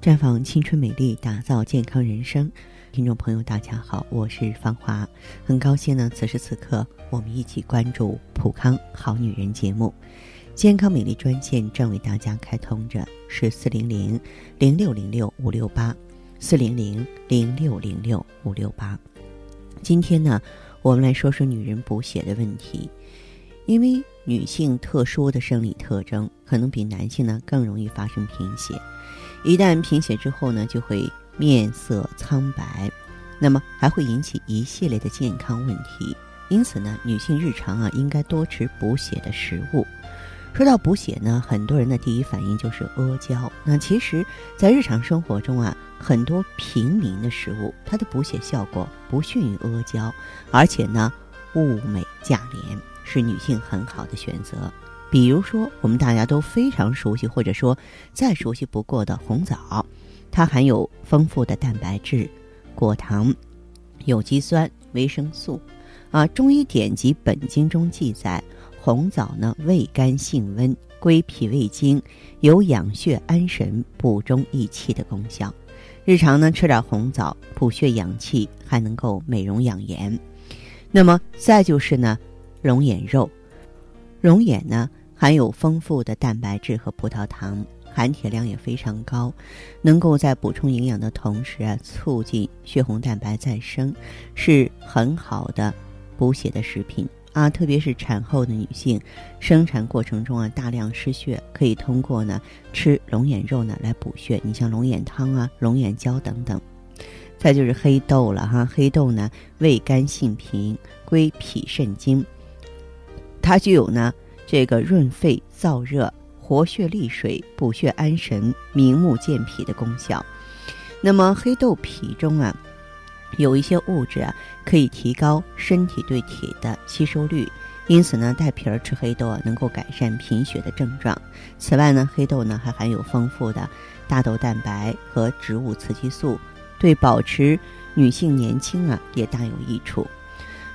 绽放青春美丽，打造健康人生。听众朋友，大家好，我是芳华，很高兴呢，此时此刻我们一起关注《普康好女人》节目。健康美丽专线正为大家开通着，是四零零零六零六五六八，四零零零六零六五六八。今天呢，我们来说说女人补血的问题，因为女性特殊的生理特征，可能比男性呢更容易发生贫血。一旦贫血之后呢，就会面色苍白，那么还会引起一系列的健康问题。因此呢，女性日常啊应该多吃补血的食物。说到补血呢，很多人的第一反应就是阿胶。那其实，在日常生活中啊，很多平民的食物，它的补血效果不逊于阿胶，而且呢，物美价廉，是女性很好的选择。比如说，我们大家都非常熟悉，或者说再熟悉不过的红枣，它含有丰富的蛋白质、果糖、有机酸、维生素。啊，中医典籍《本经》中记载，红枣呢味甘性温，归脾胃经，有养血安神、补中益气的功效。日常呢吃点红枣，补血养气，还能够美容养颜。那么再就是呢，龙眼肉，龙眼呢。含有丰富的蛋白质和葡萄糖，含铁量也非常高，能够在补充营养的同时啊，促进血红蛋白再生，是很好的补血的食品啊。特别是产后的女性，生产过程中啊大量失血，可以通过呢吃龙眼肉呢来补血。你像龙眼汤啊、龙眼胶等等。再就是黑豆了哈，黑豆呢味甘性平，归脾肾经，它具有呢。这个润肺燥热、活血利水、补血安神、明目健脾的功效。那么黑豆皮中啊，有一些物质啊，可以提高身体对铁的吸收率，因此呢，带皮儿吃黑豆啊，能够改善贫血的症状。此外呢，黑豆呢还含有丰富的大豆蛋白和植物雌激素，对保持女性年轻啊也大有益处。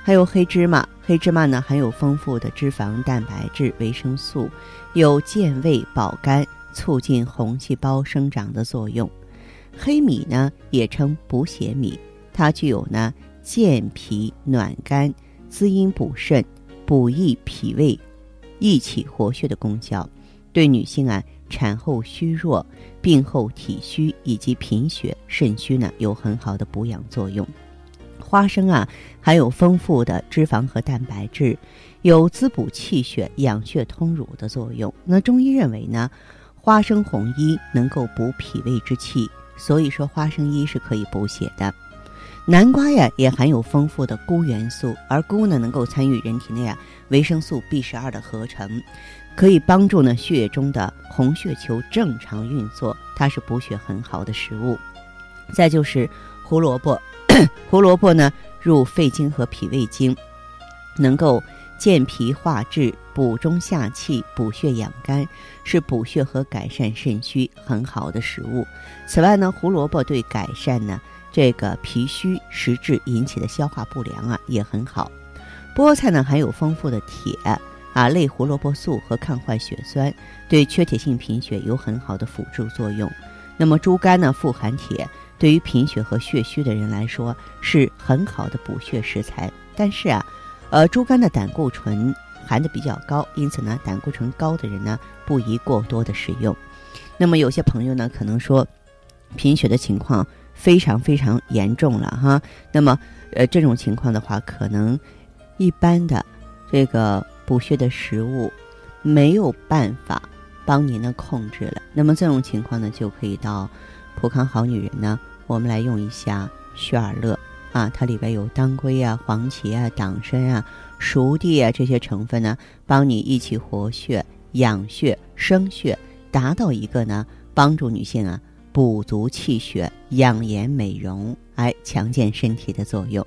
还有黑芝麻，黑芝麻呢含有丰富的脂肪、蛋白质、维生素，有健胃保肝、促进红细胞生长的作用。黑米呢也称补血米，它具有呢健脾暖肝、滋阴补肾、补益脾胃、益气活血的功效，对女性啊产后虚弱、病后体虚以及贫血、肾虚呢有很好的补养作用。花生啊，含有丰富的脂肪和蛋白质，有滋补气血、养血通乳的作用。那中医认为呢，花生红衣能够补脾胃之气，所以说花生衣是可以补血的。南瓜呀，也含有丰富的钴元素，而钴呢，能够参与人体内啊维生素 B 十二的合成，可以帮助呢血液中的红血球正常运作，它是补血很好的食物。再就是胡萝卜。胡萝卜呢，入肺经和脾胃经，能够健脾化滞、补中下气、补血养肝，是补血和改善肾虚很好的食物。此外呢，胡萝卜对改善呢这个脾虚实质引起的消化不良啊也很好。菠菜呢含有丰富的铁啊类胡萝卜素和抗坏血酸，对缺铁性贫血有很好的辅助作用。那么猪肝呢富含铁。对于贫血和血虚的人来说是很好的补血食材，但是啊，呃，猪肝的胆固醇含的比较高，因此呢，胆固醇高的人呢不宜过多的食用。那么有些朋友呢可能说，贫血的情况非常非常严重了哈，那么呃这种情况的话，可能一般的这个补血的食物没有办法帮您呢控制了，那么这种情况呢就可以到。普康好女人呢，我们来用一下血尔乐啊，它里边有当归啊、黄芪啊、党参啊、熟地啊这些成分呢，帮你一起活血、养血、生血，达到一个呢帮助女性啊补足气血、养颜美容、哎强健身体的作用。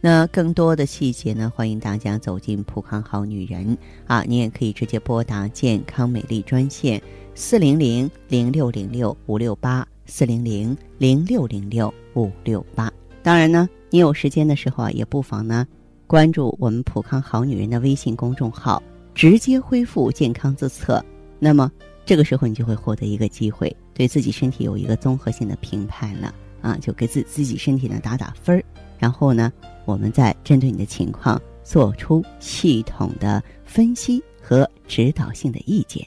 那更多的细节呢，欢迎大家走进普康好女人啊，你也可以直接拨打健康美丽专线四零零零六零六五六八。四零零零六零六五六八。当然呢，你有时间的时候啊，也不妨呢关注我们普康好女人的微信公众号，直接恢复健康自测。那么这个时候你就会获得一个机会。对自己身体有一个综合性的评判了啊，就给自自己身体呢打打分儿，然后呢，我们再针对你的情况做出系统的分析和指导性的意见。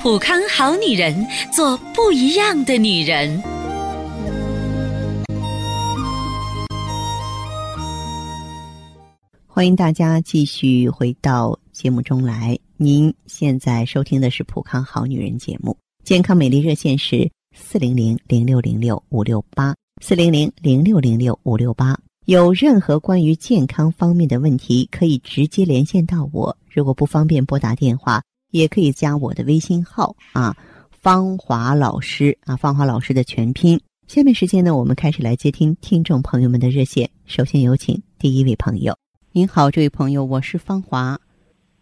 普康好女人，做不一样的女人。欢迎大家继续回到节目中来。您现在收听的是《普康好女人》节目，健康美丽热线是四零零零六零六五六八四零零零六零六五六八。有任何关于健康方面的问题，可以直接连线到我。如果不方便拨打电话，也可以加我的微信号啊，芳华老师啊，芳华老师的全拼。下面时间呢，我们开始来接听听众朋友们的热线。首先有请第一位朋友。您好，这位朋友，我是芳华。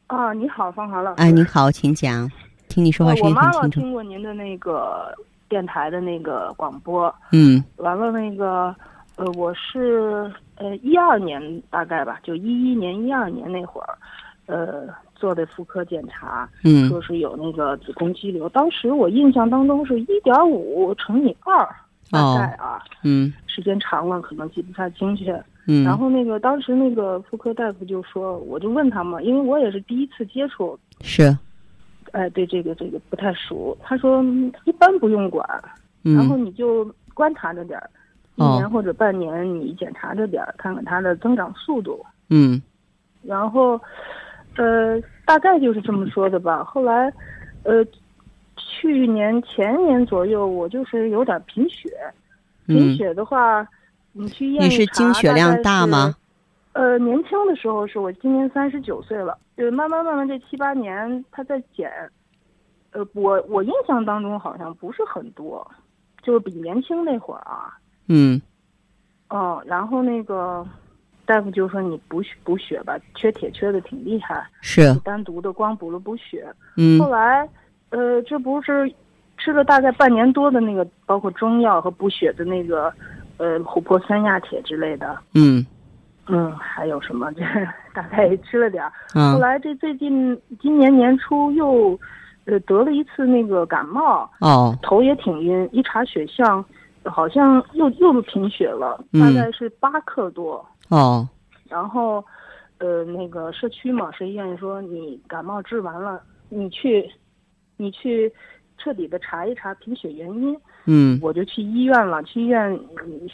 啊，你好，芳华老师。哎，您好，请讲。听你说话声音很清楚。我妈妈听过您的那个电台的那个广播。嗯。完了，那个呃，我是呃一二年大概吧，就一一年、一二年那会儿，呃做的妇科检查，嗯，说是有那个子宫肌瘤。当时我印象当中是一点五乘以二，大概啊。嗯。时间长了，可能记不太清确。嗯，然后那个当时那个妇科大夫就说，我就问他嘛，因为我也是第一次接触，是，哎，对这个这个不太熟。他说一般不用管，然后你就观察着点儿，一年或者半年你检查着点儿，看看它的增长速度。嗯，然后，呃，大概就是这么说的吧。后来，呃，去年前年左右，我就是有点贫血，贫血的话。你去验你是经血量大吗？呃，年轻的时候是我今年三十九岁了，就，慢慢慢慢这七八年他在减，呃，我我印象当中好像不是很多，就是比年轻那会儿啊。嗯。哦，然后那个大夫就说你补血补血吧，缺铁缺的挺厉害。是。单独的光补了补血。嗯。后来，呃，这不是吃了大概半年多的那个，包括中药和补血的那个。呃，琥珀酸亚铁之类的，嗯，嗯，还有什么？这 大概吃了点儿。嗯。后来这最近今年年初又，呃，得了一次那个感冒。哦。头也挺晕，一查血象，好像又又贫血了，大概是八克多。哦。然后，呃，那个社区嘛，谁医院说你感冒治完了，你去，你去彻底的查一查贫血原因。嗯，我就去医院了。去医院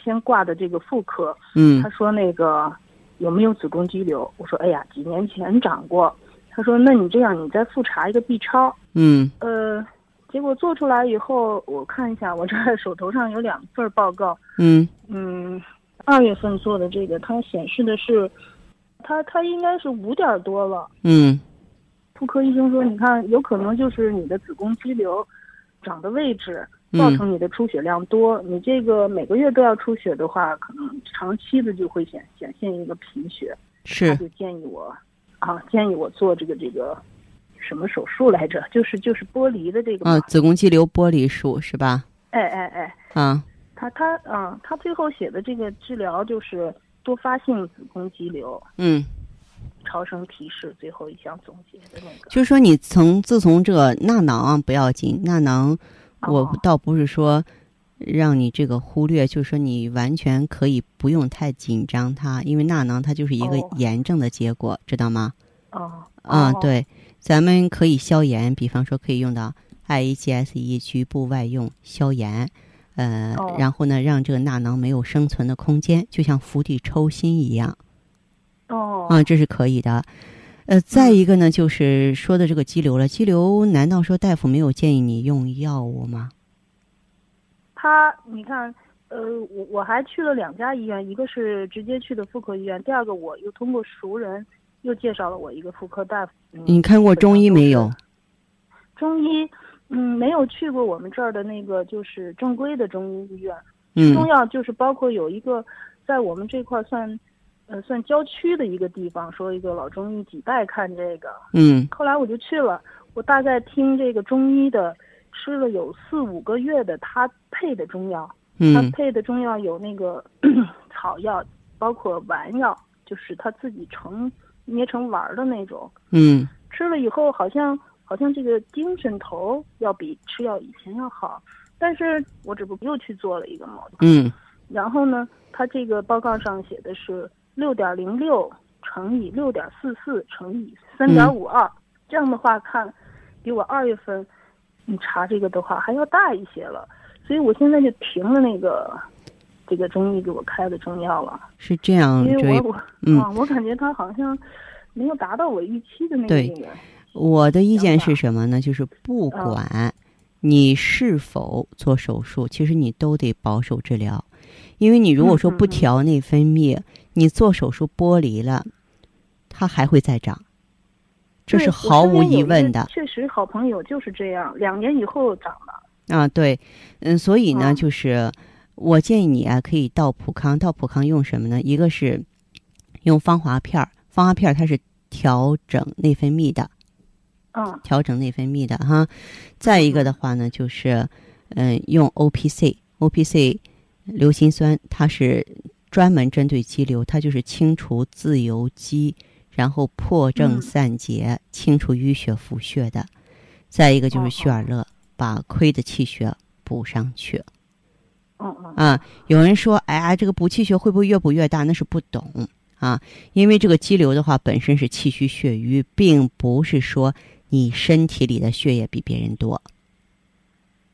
先挂的这个妇科。嗯，他说那个有没有子宫肌瘤？我说哎呀，几年前长过。他说那你这样，你再复查一个 B 超。嗯，呃，结果做出来以后，我看一下，我这手头上有两份报告。嗯嗯，二月份做的这个，它显示的是，它它应该是五点多了。嗯，妇科医生说，你看，有可能就是你的子宫肌瘤长的位置。造成你的出血量多，你这个每个月都要出血的话，可能长期的就会显显现一个贫血。是，他就建议我，啊，建议我做这个这个什么手术来着？就是就是剥离的这个。啊，子宫肌瘤剥离术是吧？哎哎哎。啊。他他啊，他最后写的这个治疗就是多发性子宫肌瘤。嗯。超声提示最后一项总结的那个。就是说，你从自从这个纳囊不要紧，纳囊。我倒不是说让你这个忽略，就是说你完全可以不用太紧张它，因为纳囊它就是一个炎症的结果，知道吗？哦，啊，对，咱们可以消炎，比方说可以用到 IEGSE 局部外用消炎，呃，然后呢，让这个纳囊没有生存的空间，就像釜底抽薪一样。哦，啊，这是可以的。呃，再一个呢，就是说的这个肌瘤了。肌瘤难道说大夫没有建议你用药物吗？他，你看，呃，我我还去了两家医院，一个是直接去的妇科医院，第二个我又通过熟人又介绍了我一个妇科大夫。你看过中医没有？中医，嗯，没有去过我们这儿的那个就是正规的中医医院。嗯中药就是包括有一个在我们这块算，呃，算郊区的一个地方，说一个老中医几代看这个。嗯后来我就去了，我大概听这个中医的，吃了有四五个月的他配的中药，他嗯配的中药有那个 草药，包括丸药，就是他自己成捏成丸的那种。嗯吃了以后好像好像这个精神头要比吃药以前要好，但是我这不又去做了一个嘛，嗯。然后呢，他这个报告上写的是六点零六乘以六点四四乘以三点五二，这样的话看，比我二月份你查这个的话还要大一些了，所以我现在就停了那个这个中医给我开的中药了，是这样，因为我我、嗯。啊，我感觉他好像没有达到我预期的那个对那个。我的意见是什么呢？就是不嗯管你是否做手术，其实你都得保守治疗，因为你如果说不调内分泌，你做手术剥离了，它还会再长，这是毫无疑问的确实，好朋友就是这样，两年以后长的。啊。对，嗯，所以呢，嗯就是我建议你啊，可以到普康，到普康用什么呢？一个是用芳华片儿，芳华片儿它是调整内分泌的，嗯调整内分泌的哈。再一个的话呢，就是嗯、用 O P C，O P C 硫辛酸，它是专门针对肌瘤，它就是清除自由基，然后破症嗯散结，清除淤血浮血的。再一个就是哦血尔乐，把亏的气血补上去嗯。有人说，哎呀，这个补气血会不会越补越大？那是不懂啊，因为这个肌瘤的话本身是气虚血瘀，并不是说你身体里的血液比别人多。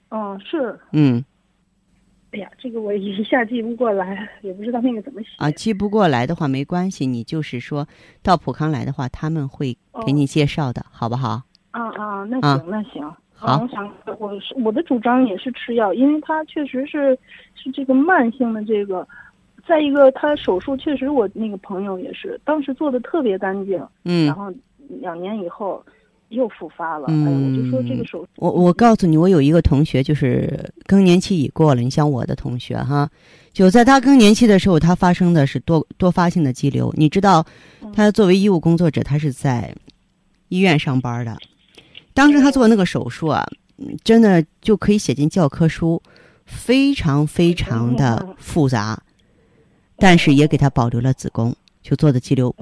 嗯是。嗯哎呀，这个我一下记不过来，也不知道那个怎么写。啊，记不过来的话没关系，你就是说到普康来的话，他们会给你介绍的，好不好？啊啊，那啊行那行。好啊我想我是我的主张也是吃药，因为他确实是是这个慢性的这个，再一个他手术确实我那个朋友也是，当时做的特别干净，嗯然嗯，后两年以后又复发了。嗯哎，我就说这个手术，我我告诉你，我有一个同学就是更年期已过了，你像我的同学哈，就在他更年期的时候，他发生的是多多发性的肌瘤。你知道，他作为医务工作者，他是在医院上班的。当时他做那个手术啊，嗯真的就可以写进教科书，非常非常的复杂，但是也给他保留了子宫，就做的肌瘤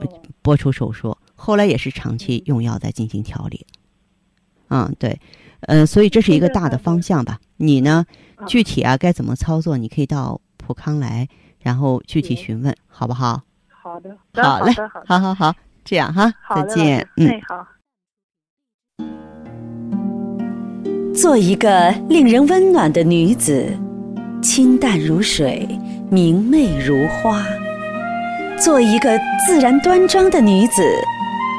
剥除手术。后来也是长期用药在进行调理。嗯，对，呃，所以这是一个大的方向吧。你呢，具体啊该怎么操作，你可以到普康来，然后具体询问，好不好？好的，好嘞，好，好好好，这样哈，再，见。嗯。好。做一个令人温暖的女子，清淡如水，明媚如花；做一个自然端庄的女子，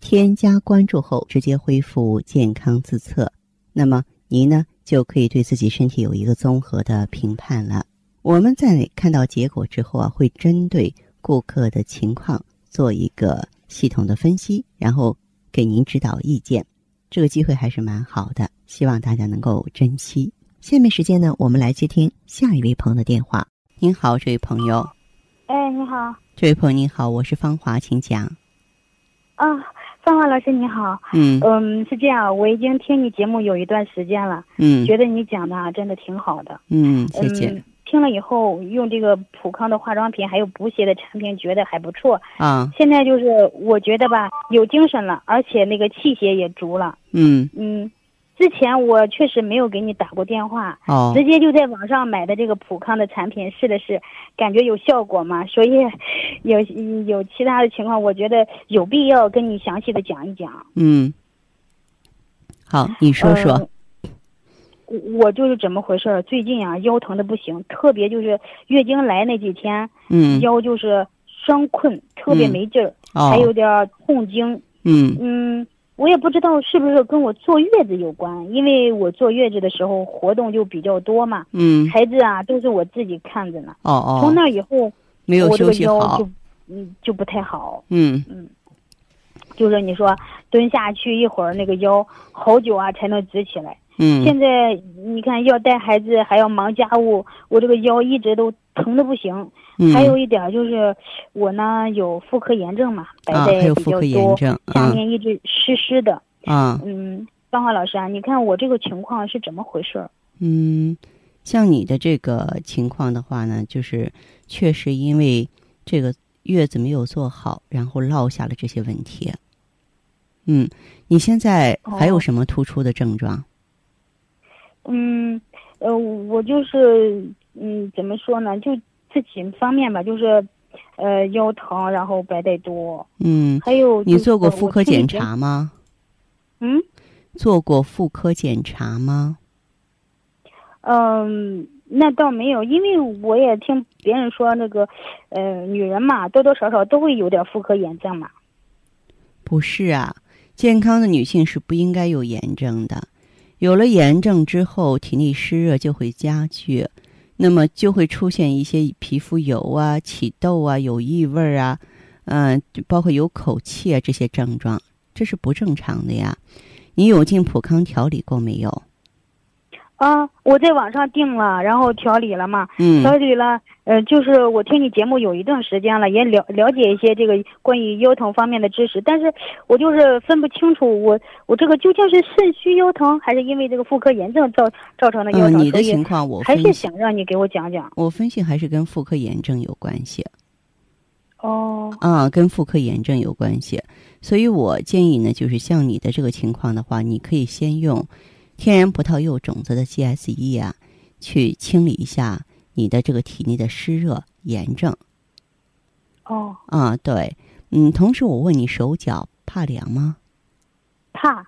添加关注后，直接恢复健康自测，那么您呢就可以对自己身体有一个综合的评判了。我们在看到结果之后啊，会针对顾客的情况做一个系统的分析，然后给您指导意见。这个机会还是蛮好的，希望大家能够珍惜。下面时间呢，我们来接听下一位朋友的电话。您好，这位朋友。哎，你好，这位朋友您好，我是芳华，请讲。啊，芳华老师你好，嗯。嗯，是这样，我已经听你节目有一段时间了，嗯。觉得你讲的啊真的挺好的，嗯，谢谢。嗯，听了以后用这个普康的化妆品还有补血的产品，觉得还不错。啊，现在就是我觉得吧，有精神了，而且那个气血也足了。嗯。嗯，之前我确实没有给你打过电话，哦直接就在网上买的这个普康的产品试了试，感觉有效果嘛，所以有有其他的情况，我觉得有必要跟你详细的讲一讲。嗯，好，你说说，呃我我就是怎么回事儿？最近啊，腰疼的不行，特别就是月经来那几天，嗯腰就是酸困，特别嗯没劲儿，哦还有点儿痛经。嗯嗯，我也不知道是不是跟我坐月子有关，因为我坐月子的时候活动就比较多嘛，嗯，孩子啊都是我自己看着呢。哦哦，从那以后，没有我这个休息好腰就，嗯就不太好。嗯嗯就是你说蹲下去一会儿，那个腰好久啊才能直起来。嗯现在你看要带孩子，还要忙家务，我这个腰一直都疼的不行。嗯，还有一点就是我呢有妇科炎症嘛，白带比较有妇科炎多，症，下啊面一直湿湿的。啊嗯，芳华老师啊，你看我这个情况是怎么回事儿？嗯，像你的这个情况的话呢，就是确实因为这个月子没有做好，然后落下了这些问题。嗯，你现在还有哦什么突出的症状？嗯，呃，我就是嗯，怎么说呢？就这几方面吧，就是呃腰疼，然后白带多，嗯，还有就是你做过妇科检查吗？嗯做过妇科检查吗？嗯，那倒没有，因为我也听别人说那个，呃，女人嘛，多多少少都会有点妇科炎症嘛。不是啊，健康的女性是不应该有炎症的。有了炎症之后，体内湿热就会加剧，那么就会出现一些皮肤油啊、起痘啊、有异味啊，嗯、包括有口气啊这些症状，这是不正常的呀。你有进普康调理过没有？啊，我在网上订了，然后调理了嘛，嗯调理了，呃，就是我听你节目有一段时间了，也了了解一些这个关于腰疼方面的知识，但是我就是分不清楚我我这个究竟是肾虚腰疼，还是因为这个妇科炎症造造成的腰嗯，疼，你的情况我还是，想让你给我讲讲。我分析还是跟妇科炎症有关系。哦，啊，跟妇科炎症有关系，所以我建议呢，就是像你的这个情况的话，你可以先用天然葡萄柚种子的 GSE 啊，去清理一下你的这个体内的湿热炎症哦，啊。对，嗯，同时我问你，手脚怕凉吗？怕，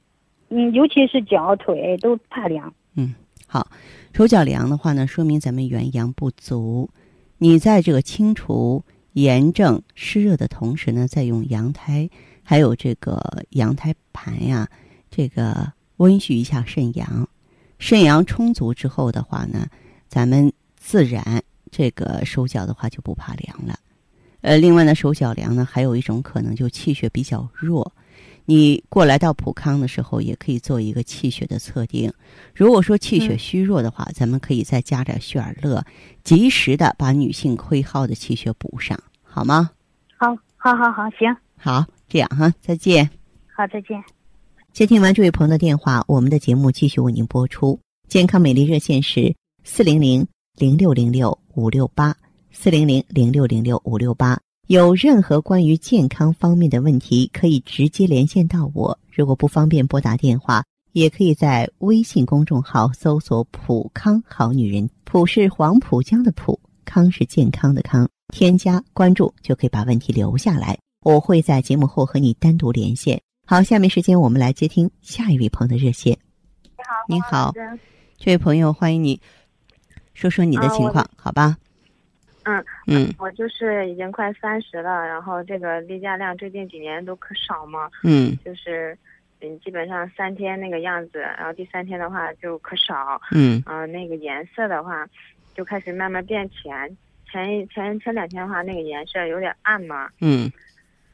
嗯，尤其是脚腿都怕凉。嗯好，手脚凉的话呢，说明咱们元阳不足。你在这个清除炎症湿热的同时呢，再用羊胎还有这个羊胎盘呀，这个温煦一下肾阳。肾阳充足之后的话呢，咱们自然这个手脚的话就不怕凉了。呃，另外呢，手脚凉呢，还有一种可能就气血比较弱。你过来到普康的时候，也可以做一个气血的测定。如果说气血嗯虚弱的话，咱们可以再加点血尔乐，及时的把女性亏耗的气血补上，好吗？好，好，好，好，行，好，这样哈，再见。好，再见。接听完这位朋友的电话，我们的节目继续为您播出。健康美丽热线是四零零零六零六五六八四零零零六零六五六八。有任何关于健康方面的问题，可以直接连线到我。如果不方便拨打电话，也可以在微信公众号搜索“普康好女人”，普是黄浦江的浦，康是健康的康。添加关注就可以把问题留下来，我会在节目后和你单独连线。好，下面时间我们来接听下一位朋友的热线。你好，这位朋友，欢迎你，说说你的情况，好吧？嗯嗯。我就是已经快三十了，然后这个例假量最近几年都可少嘛，嗯。就是嗯基本上三天那个样子，然后第三天的话就可少，嗯。嗯、那个颜色的话就开始慢慢变浅，前一前前两天的话那个颜色有点暗嘛，嗯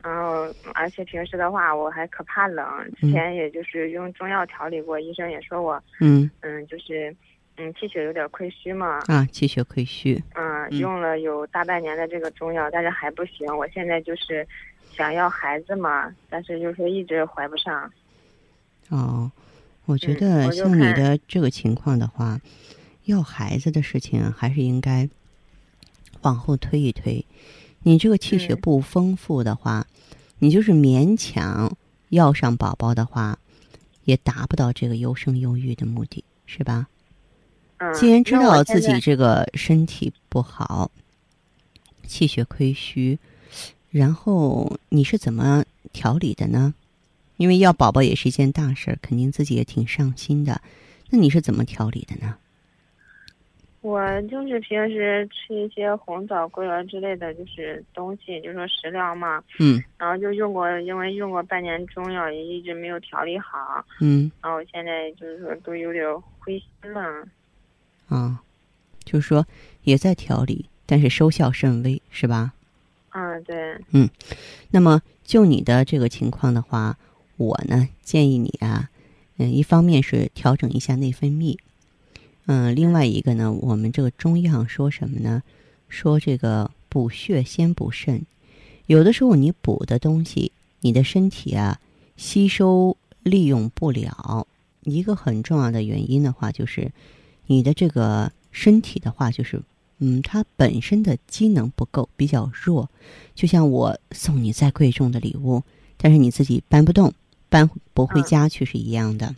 然后而且平时的话我还可怕冷，之前也就是用中药调理过，医生也说我嗯嗯就是嗯气血有点亏虚嘛，啊，气血亏虚，嗯，嗯用了有大半年的这个中药，但是还不行。我现在就是想要孩子嘛，但是就是说一直怀不上。哦，我觉嗯得像你的这个情况的话，要孩子的事情啊还是应该往后推一推。你这个气血嗯不丰富的话，你就是勉强要上宝宝的话，也达不到这个优生优育的目的，是吧？嗯，既然知道自己这个身体不好，气血亏虚，然后你是怎么调理的呢？因为要宝宝也是一件大事儿，肯定自己也挺上心的。那你是怎么调理的呢？我就是平时吃一些红枣、桂圆之类的，就是东西，就说食疗嘛。嗯然后就用过，因为用过半年中药，也一直没有调理好。嗯然后现在就是说都有点灰心了。啊，就是说也在调理，但是收效甚微，是吧？嗯，对，嗯那么就你的这个情况的话，我呢建议你啊，嗯，一方面是调整一下内分泌，嗯，另外一个呢，我们这个中药说什么呢？说这个补血先补肾，有的时候你补的东西，你的身体啊吸收利用不了，一个很重要的原因的话，就是你的这个身体的话，就是嗯，它本身的机能不够，比较弱。就像我送你再贵重的礼物，但是你自己搬不动、搬不回家去是一样的。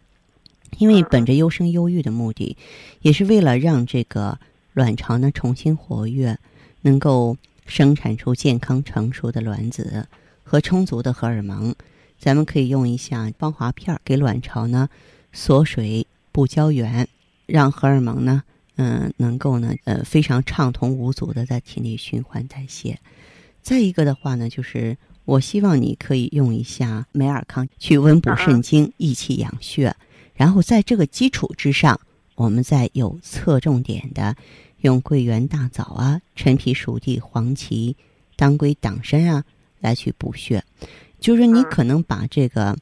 因为本着优生优育的目的，也是为了让这个卵巢呢重新活跃，能够生产出健康成熟的卵子和充足的荷尔蒙。咱们可以用一下芳华片儿给卵巢呢锁水不胶原，让荷尔蒙呢，嗯、能够呢，呃，非常畅通无阻的在体内循环代谢。再一个的话呢，就是我希望你可以用一下美尔康去温补肾精、益气养血，然后在这个基础之上，我们再有侧重点的用桂圆、大枣啊、陈皮、熟地、黄芪、当归、党参啊来去补血。就是你可能把这个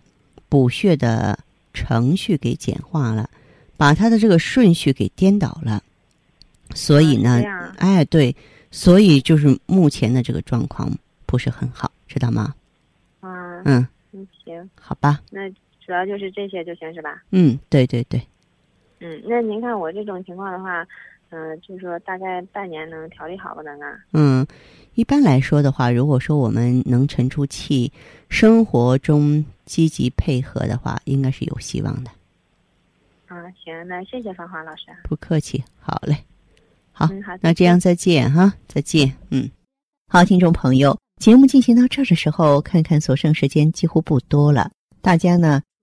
补血的程序给简化了，把它的这个顺序给颠倒了，所以呢哎，对，所以就是目前的这个状况不是很好，知道吗？嗯，行，好吧，那主要就是这些就行是吧？嗯，对对对，嗯，那您看我这种情况的话，嗯、就是说大概半年能调理好吧，咱啊？嗯，一般来说的话，如果说我们能沉住气，生活中积极配合的话，应该是有希望的。啊，行，那谢谢芳华老师。不客气，好嘞，好，嗯，好，那这样再见哈，再见，嗯，好，听众朋友，节目进行到这儿的时候，看看所剩时间几乎不多了，大家呢